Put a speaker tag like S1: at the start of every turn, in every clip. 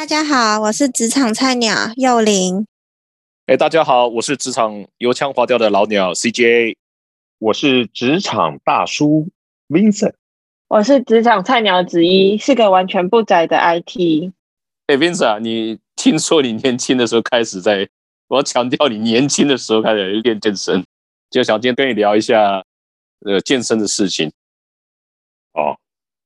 S1: 大家好，我是职场菜鸟幼玲。
S2: 哎，大家好，我是职场油腔滑调的老鸟 CJ。
S3: 我是职场大叔 Vincent。
S4: 我是职场菜鸟子一，是个完全不宅的 IT。
S2: 哎，Vincent 啊，你听说你年轻的时候开始在，我要强调你年轻的时候开始练健身，就想今天跟你聊一下呃健身的事情。
S3: 哦。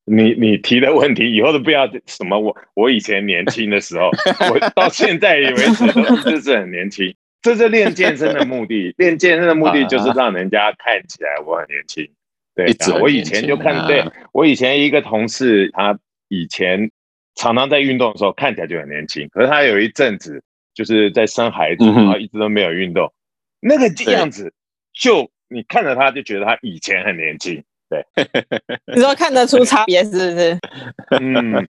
S3: 你你提的问题，以后都不要什么我我以前年轻的时候，我到现在为止都就是很年轻。这是练健身的目的，练健身的目的就是让人家看起来我很年轻。对，我以前就看，对我以前一个同事，他以前常常在运动的时候看起来就很年轻，可是他有一阵子就是在生孩子，然后一直都没有运动，那个样子就你看着他就觉得他以前很年轻。对，
S4: 你说看得出差别是不是？
S3: 嗯，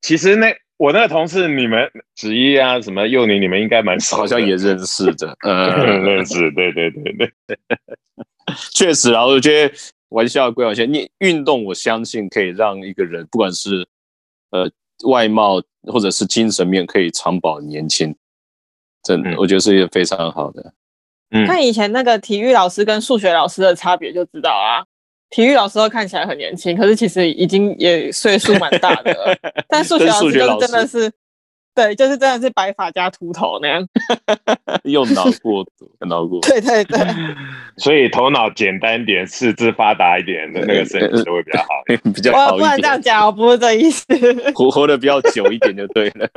S3: 其实那我那个同事，你们子怡啊，什么幼宁，你们应该蛮
S2: 好像也认识的，嗯，
S3: 认识，对对对对，
S2: 确实啊，我觉得玩笑归玩笑，你运动，我相信可以让一个人，不管是呃外貌或者是精神面，可以长保年轻，真的，我觉得是一个非常好的。
S4: 嗯，看以前那个体育老师跟数学老师的差别就知道啊。体育老师都看起来很年轻，可是其实已经也岁数蛮大的了。但数学老师就是真的是，对，就是真的是白发加秃头那样。
S2: 用脑过度，脑过。
S4: 对对对。
S3: 所以头脑简单点、四肢发达一点的那个身体就会比较好，
S2: 比较好
S4: 不能这样讲，我不是这意思。
S2: 活活的比较久一点就对了。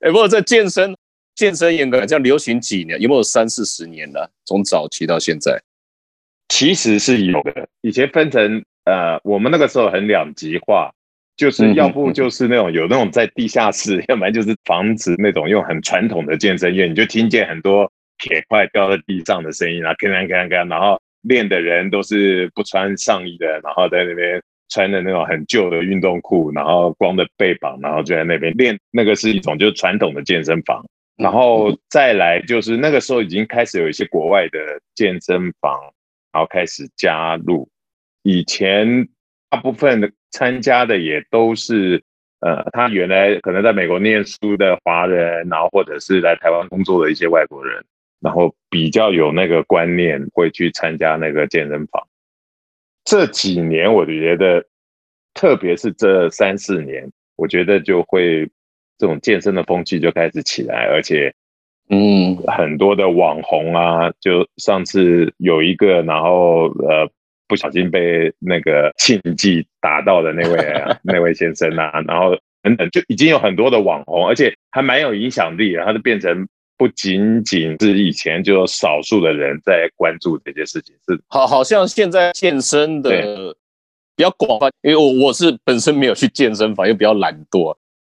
S2: 哎，不过这健身，健身严格讲流行几年？有没有三四十年了？从早期到现在。
S3: 其实是有的，以前分成呃，我们那个时候很两极化，就是要不就是那种有那种在地下室，要不然就是房子那种用很传统的健身院，你就听见很多铁块掉在地上的声音啊，铿锵铿锵，然后练的人都是不穿上衣的，然后在那边穿的那种很旧的运动裤，然后光着背膀，然后就在那边练，那个是一种就是传统的健身房，然后再来就是那个时候已经开始有一些国外的健身房。然后开始加入，以前大部分的参加的也都是，呃，他原来可能在美国念书的华人，然后或者是来台湾工作的一些外国人，然后比较有那个观念，会去参加那个健身房。这几年我就觉得，特别是这三四年，我觉得就会这种健身的风气就开始起来，而且。嗯，很多的网红啊，就上次有一个，然后呃不小心被那个禁忌打到的那位 那位先生啊，然后等等，就已经有很多的网红，而且还蛮有影响力，他就变成不仅仅是以前就少数的人在关注这件事情，是
S2: 好，好像现在健身的比较广泛，因为我我是本身没有去健身房，又比较懒惰。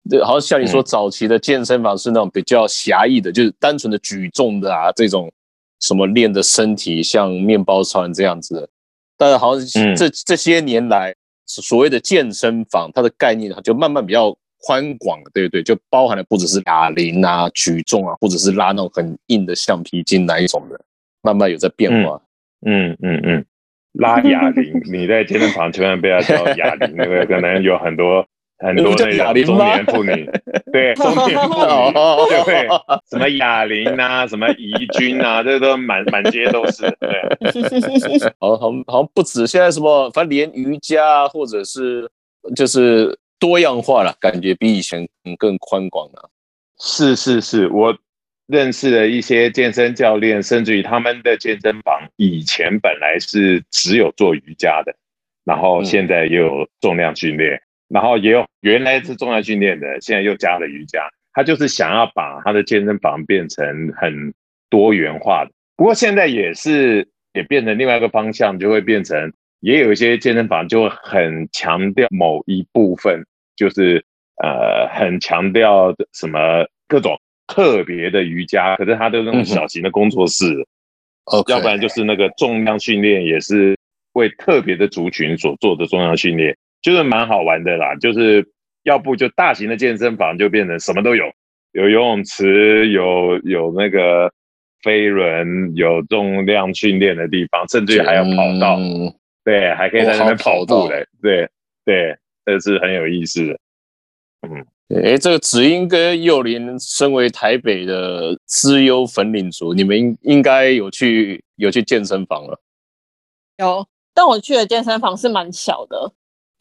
S2: 对，好像像你说，早期的健身房是那种比较狭义的，就是单纯的举重的啊，这种什么练的身体像面包超这样子的。但是好像这这些年来，所谓的健身房，它的概念就慢慢比较宽广对不对，就包含了不只是哑铃啊、举重啊，或者是拉那种很硬的橡皮筋那一种的，慢慢有在变化。
S3: 嗯嗯嗯，拉哑铃，你在健身房千万不要叫哑铃，那个可能有很多。很多那种中年妇女，对 中年妇女，对什么哑铃啊，什么怡君啊，这都满满街都是。对，
S2: 好好好像不止现在什么，反正连瑜伽或者是就是多样化了，感觉比以前更宽广了。
S3: 是是是，我认识的一些健身教练，甚至于他们的健身房以前本来是只有做瑜伽的，然后现在又有重量训练。然后也有原来是重量训练的，现在又加了瑜伽。他就是想要把他的健身房变成很多元化的。不过现在也是也变成另外一个方向，就会变成也有一些健身房就会很强调某一部分，就是呃很强调什么各种特别的瑜伽。可是他都那种小型的工作室，
S2: 哦，
S3: 要不然就是那个重量训练也是为特别的族群所做的重量训练。就是蛮好玩的啦，就是要不就大型的健身房就变成什么都有，有游泳池，有有那个飞轮，有重量训练的地方，甚至于还有跑道，对，还可以在那边跑步嘞，对对，这是很有意思的。嗯，
S2: 哎，这个子英跟幼林身为台北的资优粉领族，你们应应该有去有去健身房了。
S4: 有，但我去的健身房是蛮小的，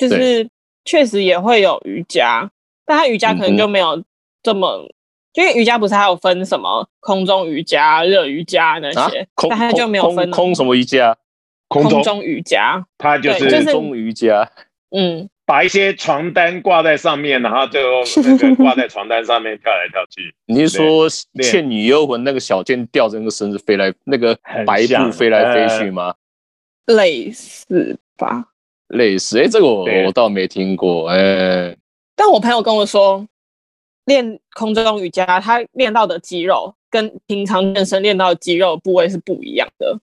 S4: 就是确实也会有瑜伽，但它瑜伽可能就没有这么，因为瑜伽不是还有分什么空中瑜伽、热瑜伽那些，但它就没有分
S2: 空什么瑜伽，
S3: 空
S4: 中瑜伽，
S3: 它就是
S4: 空
S2: 中瑜伽，
S4: 嗯，
S3: 把一些床单挂在上面，然后就那个挂在床单上面跳来跳去。
S2: 你是说《倩女幽魂》那个小剑吊着那个绳子飞来，那个白布飞来飞去吗？
S4: 类似吧，
S2: 类似。哎，这个我我倒没听过。哎，
S4: 但我朋友跟我说，练空中瑜伽，他练到的肌肉跟平常健身练到的肌肉部位是不一样的。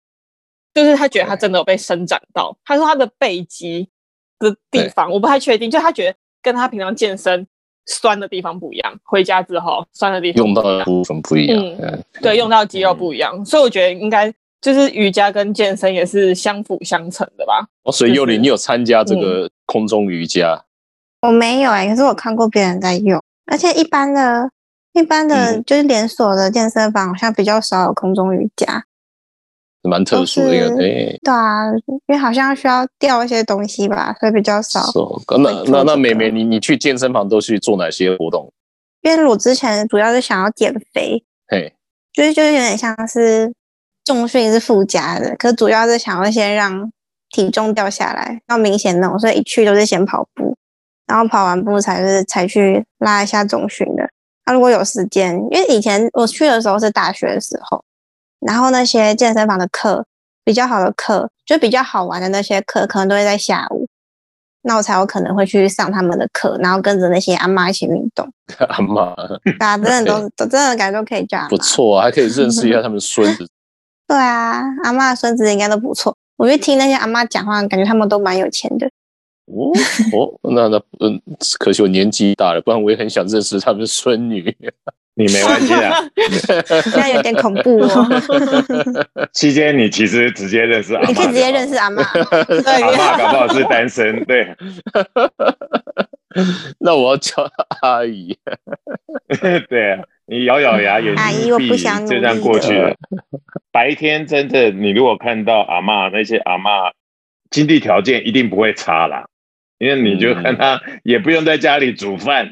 S4: 就是他觉得他真的有被伸展到。他说他的背肌的地方，我不太确定。就他觉得跟他平常健身酸的地方不一样，回家之后酸的地方
S2: 用到的部分不一样。嗯，
S4: 对，用到肌肉不一样，所以我觉得应该。就是瑜伽跟健身也是相辅相成的吧？
S2: 哦，所以幼林，你有参加这个空中瑜伽？
S1: 我没有哎，可是我看过别人在用，而且一般的、一般的，就是连锁的健身房好像比较少有空中瑜伽，
S2: 蛮特殊的。
S1: 对对啊，因为好像需要吊一些东西吧，所以比较少。
S2: 那那那美美，你你去健身房都去做哪些活动？
S1: 因为我之前主要是想要减肥，
S2: 嘿，
S1: 就是就是有点像是。重训是附加的，可主要是想要先让体重掉下来，要明显那种，所以一去都是先跑步，然后跑完步才是才去拉一下重训的。那如果有时间，因为以前我去的时候是大学的时候，然后那些健身房的课比较好的课，就比较好玩的那些课，可能都会在下午，那我才有可能会去上他们的课，然后跟着那些阿妈一起运动。
S2: 阿妈，
S1: 大家真的都都 真的感觉都可以这样，
S2: 不错啊，还可以认识一下他们孙子。
S1: 对啊，阿妈的孙子应该都不错。我就听那些阿妈讲话，感觉他们都蛮有钱的。
S2: 哦哦，那那嗯，可惜我年纪大了，不然我也很想认识他们孙女。
S3: 你没关系啊，
S1: 现在有点恐怖哦。
S3: 期间你其实直接认识阿妈，
S1: 你可以直接认识阿妈。
S3: 阿妈搞不好是单身，对。
S2: 那我要叫阿姨。
S3: 对啊。你咬咬牙，眼睛闭，就这样过去了。白天真的，你如果看到阿妈那些阿妈，经济条件一定不会差啦，因为你就看他也不用在家里煮饭，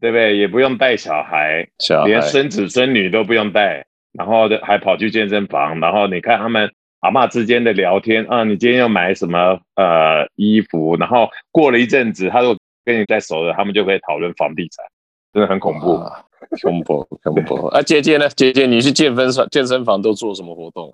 S3: 对不对？也不用带小孩，连孙子孙女都不用带，然后还跑去健身房，然后你看他们阿妈之间的聊天啊，你今天要买什么呃衣服？然后过了一阵子，他说跟你在熟了，他们就可以讨论房地产，真的很恐怖。
S2: 恐怖，恐怖啊！姐姐呢？姐姐，你去健身房、健身房都做什么活动？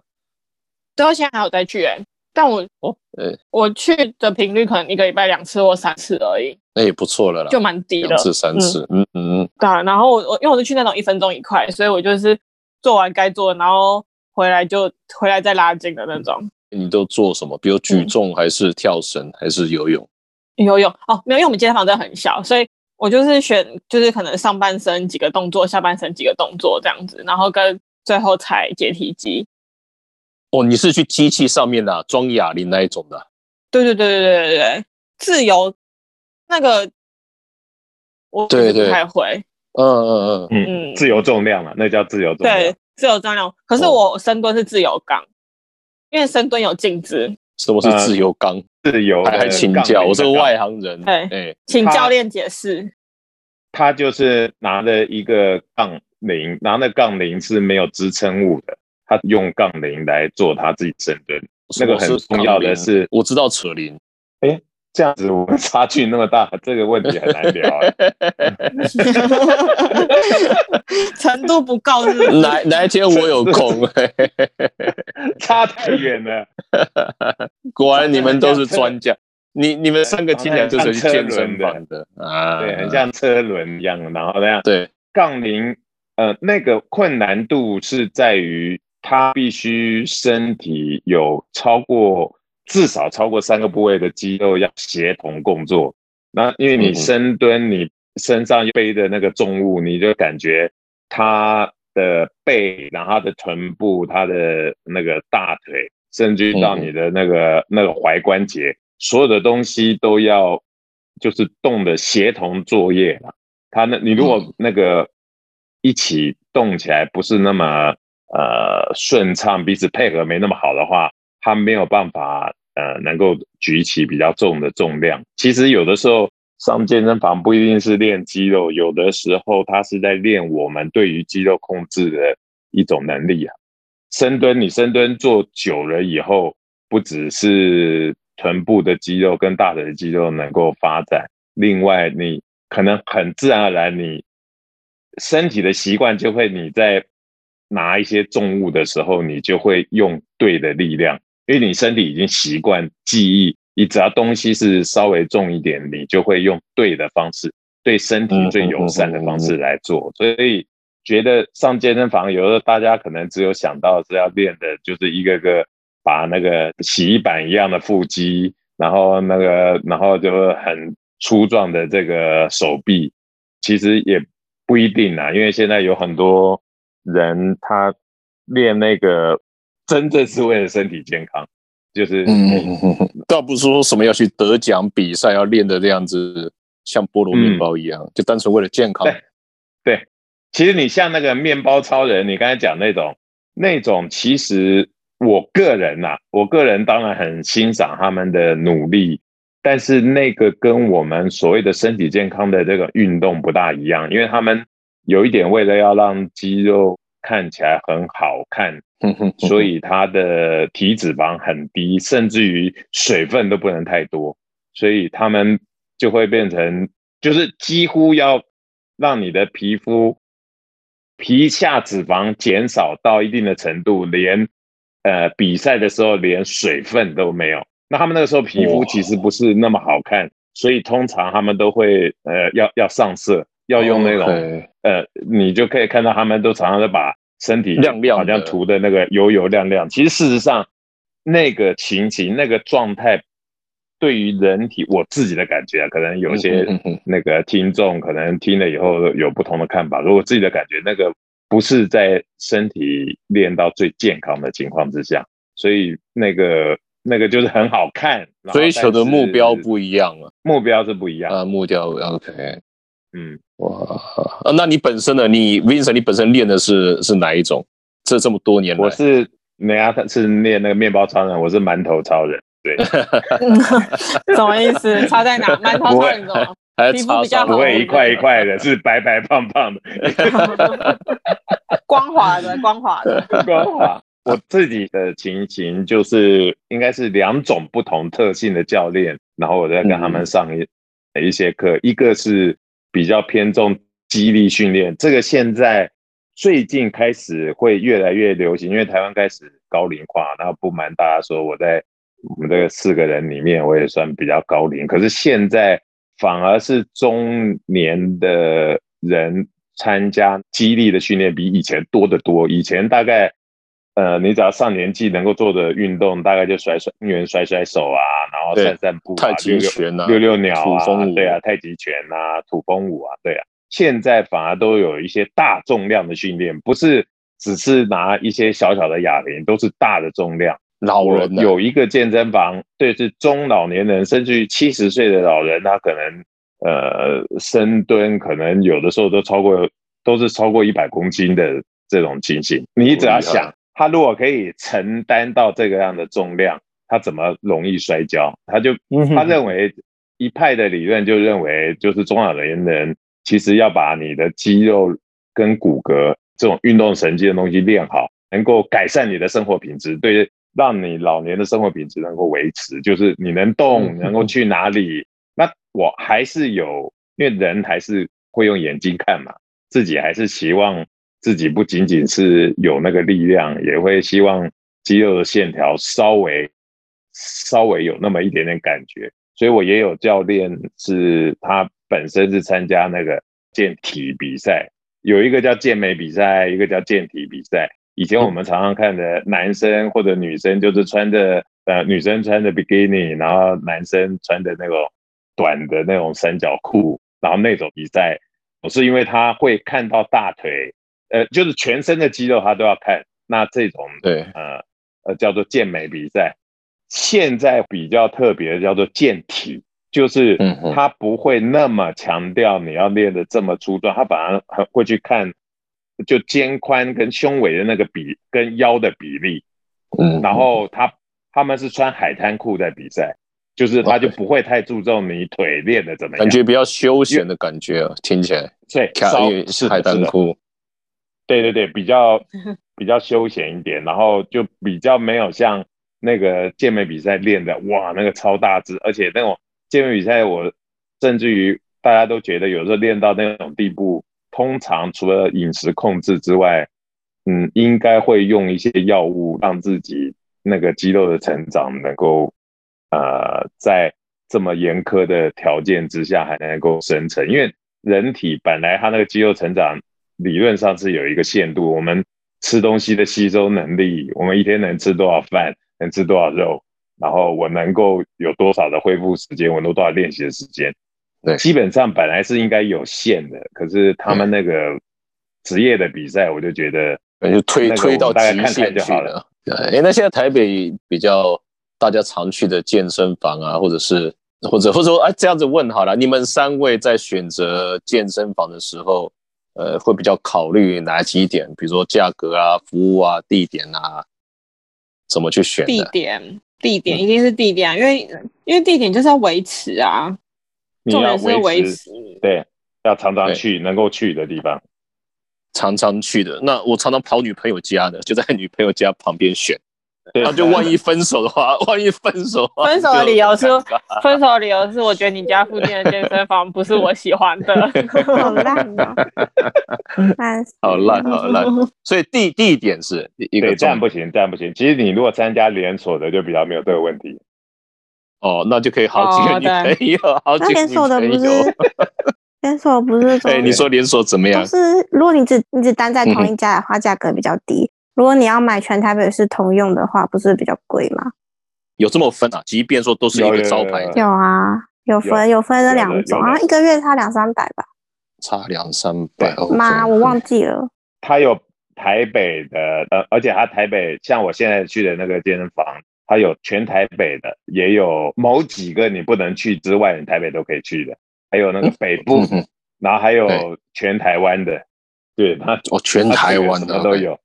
S4: 到，现在还有在去哎，但我哦，呃，我去的频率可能一个礼拜两次或三次而已，
S2: 那也不错了啦，
S4: 就蛮低的，
S2: 两次三次，嗯嗯嗯。
S4: 对，然后我我因为我是去那种一分钟一块，所以我就是做完该做的，然后回来就回来再拉筋的那种。
S2: 你都做什么？比如举重，还是跳绳，还是游泳？
S4: 游泳哦，没有，因为我们健身房真的很小，所以。我就是选，就是可能上半身几个动作，下半身几个动作这样子，然后跟最后踩阶梯机。
S2: 哦，你是去机器上面的装哑铃那一种的？
S4: 对对对对对对对，自由那个我
S2: 对
S4: 对不太会。
S2: 嗯嗯
S3: 嗯嗯，自由重量啊，那叫自由重量。
S4: 对，自由重量。可是我深蹲是自由杠，因为深蹲有镜子。
S2: 什么是自由杠？
S3: 自由
S2: 还请教，我是个外行人。
S4: 对，请教练解释。
S3: 他就是拿了一个杠铃，拿那杠铃是没有支撑物的，他用杠铃来做他自己深蹲。那个很重要的是，
S2: 我知道扯铃。
S3: 哎。这样子我们差距那么大，这个问题很难聊。
S4: 程度不够，
S2: 哪哪一天我有空？
S3: 差太远了。
S2: 果然你们都是专家。你你们三个听起来就是健身房的
S3: 啊，对，很像车轮一样，然后那样。
S2: 对，
S3: 杠铃，呃，那个困难度是在于它必须身体有超过。至少超过三个部位的肌肉要协同工作。那因为你深蹲，你身上背的那个重物，你就感觉他的背，然后他的臀部，他的那个大腿，甚至到你的那个那个踝关节，所有的东西都要就是动的协同作业了他那你如果那个一起动起来不是那么呃顺畅，彼此配合没那么好的话，他没有办法呃能够举起比较重的重量。其实有的时候上健身房不一定是练肌肉，有的时候他是在练我们对于肌肉控制的一种能力啊。深蹲，你深蹲做久了以后，不只是臀部的肌肉跟大腿的肌肉能够发展，另外你可能很自然而然，你身体的习惯就会你在拿一些重物的时候，你就会用对的力量，因为你身体已经习惯记忆，你只要东西是稍微重一点，你就会用对的方式，对身体最友善的方式来做，所以。觉得上健身房，有时候大家可能只有想到是要练的，就是一个个把那个洗衣板一样的腹肌，然后那个，然后就很粗壮的这个手臂，其实也不一定啊，因为现在有很多人他练那个真正是为了身体健康，就是嗯，
S2: 倒不是说什么要去得奖比赛要练的这样子，像菠萝面包一样，就单纯为了健康，
S3: 对。其实你像那个面包超人，你刚才讲那种那种，其实我个人呐，我个人当然很欣赏他们的努力，但是那个跟我们所谓的身体健康的这个运动不大一样，因为他们有一点为了要让肌肉看起来很好看，所以它的体脂肪很低，甚至于水分都不能太多，所以他们就会变成就是几乎要让你的皮肤。皮下脂肪减少到一定的程度，连呃比赛的时候连水分都没有。那他们那个时候皮肤其实不是那么好看，所以通常他们都会呃要要上色，要用那种呃，你就可以看到他们都常常在把身体
S2: 亮亮，
S3: 好像涂的那个油油亮亮。其实事实上那个情形那个状态。对于人体，我自己的感觉啊，可能有些那个听众可能听了以后有不同的看法。如果自己的感觉，那个不是在身体练到最健康的情况之下，所以那个那个就是很好看，
S2: 追求的目标不一样了，
S3: 目标是不一样
S2: 啊，目标 OK，嗯，哇，那你本身呢？你 Vincent，你本身练的是是哪一种？这这么多年，
S3: 我是人家是练那个面包超人，我是馒头超人。对，
S4: 什么意思？差在哪？馒头超人种，皮肤比较好
S3: 不会一块一块的，是白白胖胖的，
S4: 光滑的，光滑的，
S3: 光滑。我自己的情形就是，应该是两种不同特性的教练，然后我在跟他们上一一些课，一个是比较偏重肌力训练，这个现在最近开始会越来越流行，因为台湾开始高龄化，然后不瞒大家说，我在。我们这个四个人里面，我也算比较高龄，可是现在反而是中年的人参加激励的训练比以前多得多。以前大概，呃，你只要上年纪能够做的运动，大概就甩甩圆、甩甩手啊，然后散散步
S2: 啊，太极拳啊，
S3: 溜溜鸟
S2: 啊，
S3: 对啊，太极拳啊，土风舞啊，对啊。现在反而都有一些大重量的训练，不是只是拿一些小小的哑铃，都是大的重量。
S2: 老人
S3: 有一个健身房，对，是中老年人，甚至于七十岁的老人，他可能呃深蹲，可能有的时候都超过，都是超过一百公斤的这种情形。你只要想，他如果可以承担到这个样的重量，他怎么容易摔跤？他就他认为一派的理论就认为，就是中老年人其实要把你的肌肉跟骨骼这种运动神经的东西练好，能够改善你的生活品质。对。让你老年的生活品质能够维持，就是你能动，能够去哪里？那我还是有，因为人还是会用眼睛看嘛，自己还是希望自己不仅仅是有那个力量，也会希望肌肉的线条稍微稍微有那么一点点感觉。所以我也有教练，是他本身是参加那个健体比赛，有一个叫健美比赛，一个叫健体比赛。以前我们常常看的男生或者女生，就是穿着呃女生穿着比基尼，然后男生穿的那种短的那种三角裤，然后那种比赛，我是因为他会看到大腿，呃，就是全身的肌肉他都要看。那这种
S2: 对，
S3: 呃呃叫做健美比赛。现在比较特别的叫做健体，就是他不会那么强调你要练的这么粗壮，他反而很会去看就肩宽跟胸围的那个比跟腰的比例，
S2: 嗯，
S3: 然后他他们是穿海滩裤在比赛，就是他就不会太注重你腿练的怎么样，
S2: 感觉比较休闲的感觉啊，听起来，
S3: 对，是的是的
S2: 滩裤，
S3: 对对对，比较 比较休闲一点，然后就比较没有像那个健美比赛练的哇，那个超大只，而且那种健美比赛，我甚至于大家都觉得有时候练到那种地步，通常除了饮食控制之外，嗯，应该会用一些药物让自己那个肌肉的成长能够呃在这么严苛的条件之下还能够生成，因为人体本来它那个肌肉成长理论上是有一个限度，我们吃东西的吸收能力，我们一天能吃多少饭，能吃多少肉，然后我能够有多少的恢复时间，我能多少练习的时间，
S2: 对。
S3: 基本上本来是应该有限的，可是他们那个职业的比赛，我就觉得
S2: 感觉推推到极限
S3: 就好
S2: 去了。哎，那现在台北比较大家常去的健身房啊，或者是或者或者说，哎，这样子问好了，你们三位在选择健身房的时候，呃，会比较考虑哪几点？比如说价格啊、服务啊、地点啊，怎么去选
S4: 地？点，地点一定是地点啊，因为因为地点就是要维持啊，重点是维
S3: 维
S4: 持。
S3: 对，要常常去能够去的地方。
S2: 常常去的，那我常常跑女朋友家的，就在女朋友家旁边选。
S3: 对
S2: 然后就万一分手的话，万一分手，
S4: 分手的理由是分手的理由是，我觉得你家附近的健身房不是我喜欢的。
S1: 好烂哦，烂
S2: 好烂好烂。所以地地点是一个
S3: 对，这样不行，这样不行。其实你如果参加连锁的，就比较没有这个问题。
S2: 哦，那就可以好几个女朋友，好几个女
S1: 连锁的不
S2: 朋友。
S1: 是连锁不是说
S2: 哎，你说连锁怎么样
S1: 都？是，如果你只你只单在同一家的话，价格比较低。如果你要买全台北市通用的话，不是比较贵吗？
S2: 有这么分啊？即便说都是一个招牌，
S1: 有啊，有分有分这两种，好像一个月差两三百吧？
S2: 差两三百。
S1: 妈，我忘记了。
S3: 它有台北的，呃，而且它台北像我现在去的那个健身房，它有全台北的，也有某几个你不能去之外，你台北都可以去的，还有那个 北部，然后还有全台湾的，对，它
S2: 哦，全台湾的
S3: 什么都。有。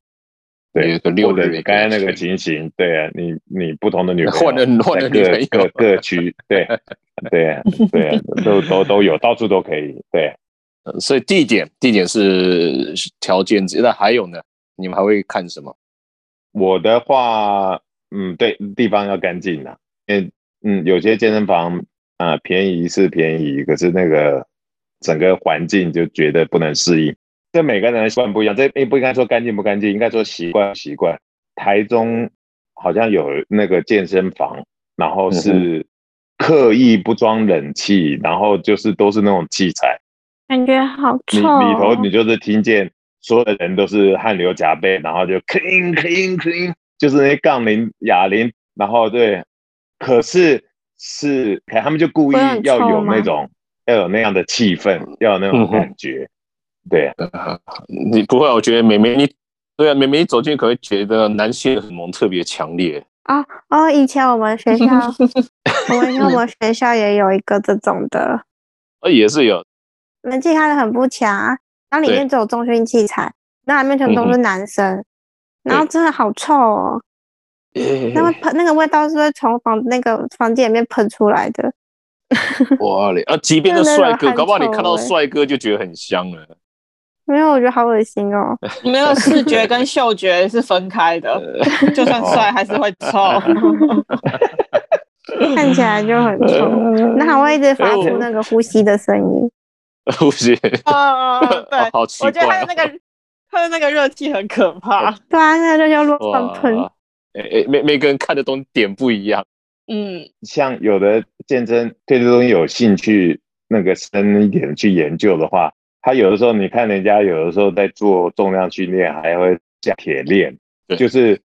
S2: 有
S3: 对
S2: 六
S3: 或者
S2: 日
S3: 你刚才那个情形，对啊，你你不同的女朋友
S2: 换了换了
S3: 在
S2: 女朋友
S3: 各各各区，对对对，都都都有，到处都可以，对。
S2: 呃所以地点地点是条件之一，那还有呢？你们还会看什么？
S3: 我的话，嗯，对，地方要干净啦。嗯嗯，有些健身房啊、便宜是便宜，可是那个整个环境就觉得不能适应。这每个人的习惯不一样，这也不应该说干净不干净，应该说习惯习惯。台中好像有那个健身房，然后是刻意不装冷气，然后就是都是那种器材，
S1: 感觉好臭、哦。
S3: 里头你就是听见所有的人都是汗流浃背，然后就 clean clean clean，就是那些杠铃、哑铃，然后对，可是是可他们就故意要有那种要有那样的气氛，要有那种感觉，对，啊
S2: 你不会啊？我觉得美眉你对啊，美眉一走进去可能会觉得男性荷尔蒙特别强烈。
S1: 哦，以前我们学校，我们我们学校也有一个这种的，
S2: 呃，也是有，
S1: 门禁开的很不强啊，然后里面只有重训器材，那里面全都是男生，然后真的好臭哦，那个喷那个味道是会从房那个房间里面喷出来的，
S2: 哇嘞！啊，即便是帅哥，搞不好你看到帅哥就觉得很香了。
S1: 没有，我觉得好恶心哦。
S4: 没有视觉跟嗅觉是分开的，就算帅还是会臭。
S1: 看起来就很臭，那还会一直发出那个呼吸的声音。
S2: 呼吸，
S4: 啊，对，
S2: 好奇怪
S4: 我觉得。他的那个他的那个热气很可怕。
S1: 对啊，那个就叫乱喷。
S2: 哇，哎哎，每每个人看的东西点不一样。
S4: 嗯，
S3: 像有的健身对这东西有兴趣，那个深一点去研究的话，他有的时候你看人家有的时候在做重量训练，还会加铁链
S2: 对，
S3: 就是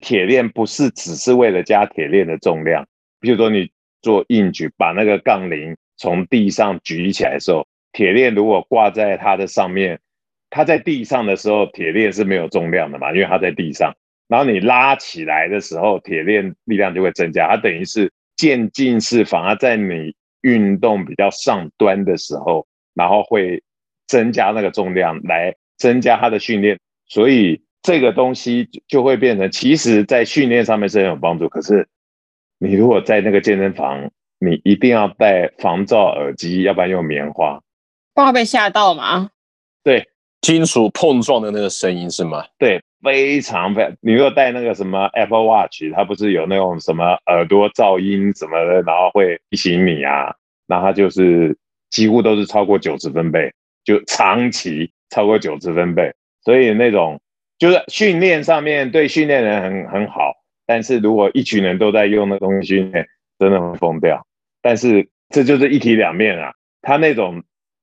S3: 铁链不是只是为了加铁链的重量，比如说你做硬举，把那个杠铃从地上举起来的时候，铁链如果挂在它的上面，它在地上的时候，铁链是没有重量的嘛，因为它在地上。然后你拉起来的时候，铁链力量就会增加，它等于是渐进式，反而在你运动比较上端的时候，然后会增加那个重量来增加他的训练，所以这个东西就会变成，其实在训练上面是很有帮助。可是你如果在那个健身房，你一定要戴防噪耳机，要不然用棉花。
S4: 怕被吓到吗？
S3: 对，
S2: 金属碰撞的那个声音是吗？
S3: 对，非常非常。你如果戴那个什么 Apple Watch，它不是有那种什么耳朵噪音什么的，然后会提醒你啊，那它就是几乎都是超过九十分贝，就长期超过九十分贝。所以那种就是训练上面对训练人很很好，但是如果一群人都在用那东西训练，真的会疯掉。但是这就是一体两面啊，他那种。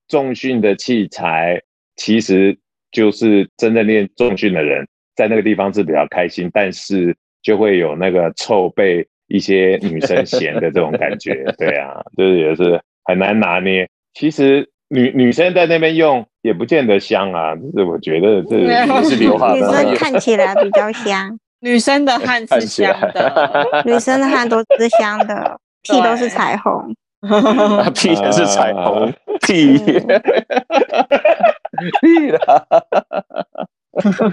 S3: 重训的器材其实就是真正练重训的人在那个地方是比较开心，但是就会有那个臭被一些女生嫌的这种感觉。对啊，就是也是很难拿捏。其实女女生在那边用也不见得香啊，就是我觉得这也是流汗。
S1: 女生看起来比较香，
S4: 女生的汗是香的，
S1: 女生的汗都是香的，屁都是彩虹。
S2: 屁也是彩虹，屁屁啦！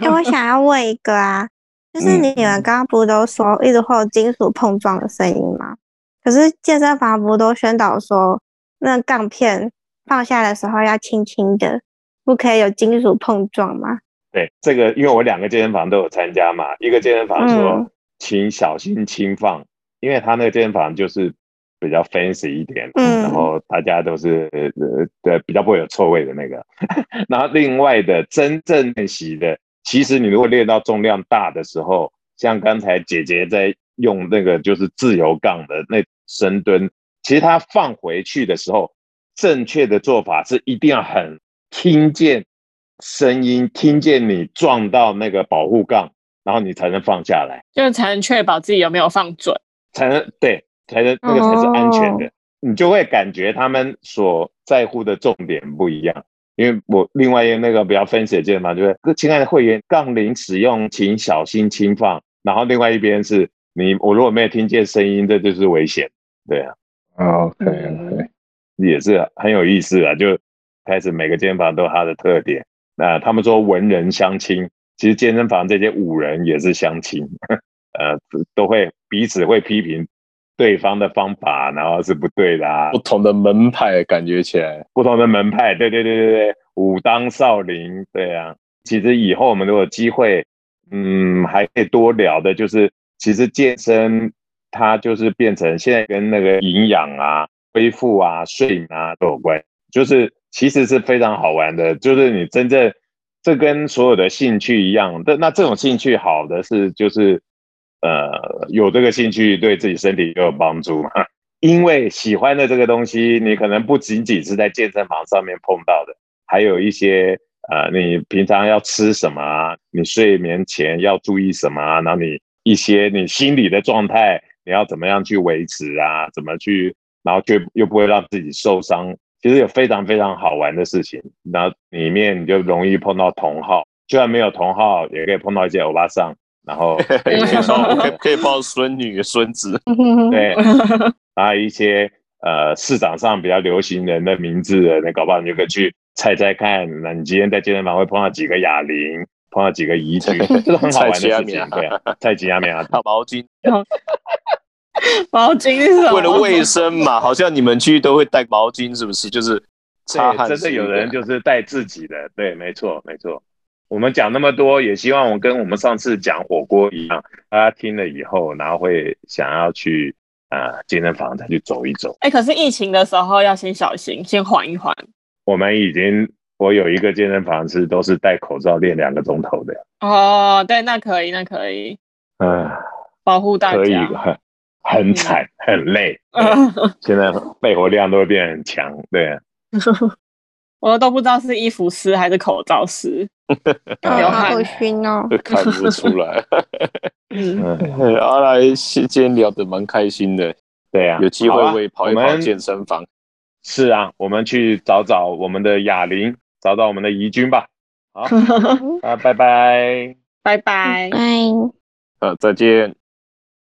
S1: 哎，我想要问一个啊，就是你们刚刚不都说一直会有金属碰撞的声音吗？可是健身房不都宣导说，那杠片放下的时候要轻轻的，不可以有金属碰撞吗？
S3: 对，这个因为我两个健身房都有参加嘛，一个健身房说请小心轻放，因为他那个健身房就是。比较 fancy 一点，嗯，然后大家都是呃对比较不会有错位的那个，然后另外的真正练习的，其实你如果练到重量大的时候，像刚才姐姐在用那个就是自由杠的那深蹲，其实它放回去的时候，正确的做法是一定要很听见声音，听见你撞到那个保护杠，然后你才能放下来，
S4: 就才能确保自己有没有放准，
S3: 才能对。才能那个才是安全的，你就会感觉他们所在乎的重点不一样。因为我另外一个那个比较分析的嘛，就是亲爱的会员，杠铃使用请小心轻放。然后另外一边是你，我如果没有听见声音，这就是危险。对啊
S2: ，OK OK，
S3: 也是很有意思啊。就开始每个健身房都有它的特点。那他们说文人相亲，其实健身房这些武人也是相亲，呃，都会彼此会批评。对方的方法，然后是不对的啊！
S2: 不同的门派，感觉起来
S3: 不同的门派，对对对对对，武当少林，对啊。其实以后我们如果机会，嗯，还可以多聊的，就是其实健身它就是变成现在跟那个营养啊、恢复啊、睡眠啊都有关，就是其实是非常好玩的。就是你真正这跟所有的兴趣一样，的那这种兴趣好的是就是。呃，有这个兴趣对自己身体也有帮助嘛？因为喜欢的这个东西，你可能不仅仅是在健身房上面碰到的，还有一些呃，你平常要吃什么啊？你睡眠前要注意什么啊？然后你一些你心理的状态，你要怎么样去维持啊？怎么去，然后却又不会让自己受伤？其实有非常非常好玩的事情，然后里面你就容易碰到同好，就算没有同好，也可以碰到一些欧巴桑。然后
S2: 可以可以可以抱孙女孙子，
S3: 对，还有一些呃市场上比较流行人的名字的，那搞不好你就可以去猜猜看。那你今天在健身房会碰到几个哑铃，碰到几个移举，这是很好玩的事情。对，蔡吉亚米啊，
S2: 套毛巾，
S4: 毛巾是
S2: 为了卫生嘛？好像你们去都会带毛巾，是不是？就是擦汗。
S3: 真的有人就是带自己的，对，没错，没错。我们讲那么多，也希望我跟我们上次讲火锅一样，大家听了以后，然后会想要去啊健身房再去走一走。
S4: 哎，可是疫情的时候要先小心，先缓一缓。
S3: 我们已经，我有一个健身房是都是戴口罩练两个钟头的。
S4: 哦，对，那可以，那可以。
S3: 嗯，
S4: 保护大家。可
S3: 以，很很惨，很累。现在肺活量都会变很强，对。
S4: 我都不知道是衣服湿还是口罩湿，流
S1: 汗熏哦，
S2: 看不出来。嗯，阿来今天聊得蛮开心的，
S3: 对呀，
S2: 有机会会跑一跑健身房。
S3: 是啊，我们去找找我们的哑铃，找找我们的怡君吧。好，啊，拜拜，
S4: 拜拜，
S1: 拜，
S2: 呃，再见。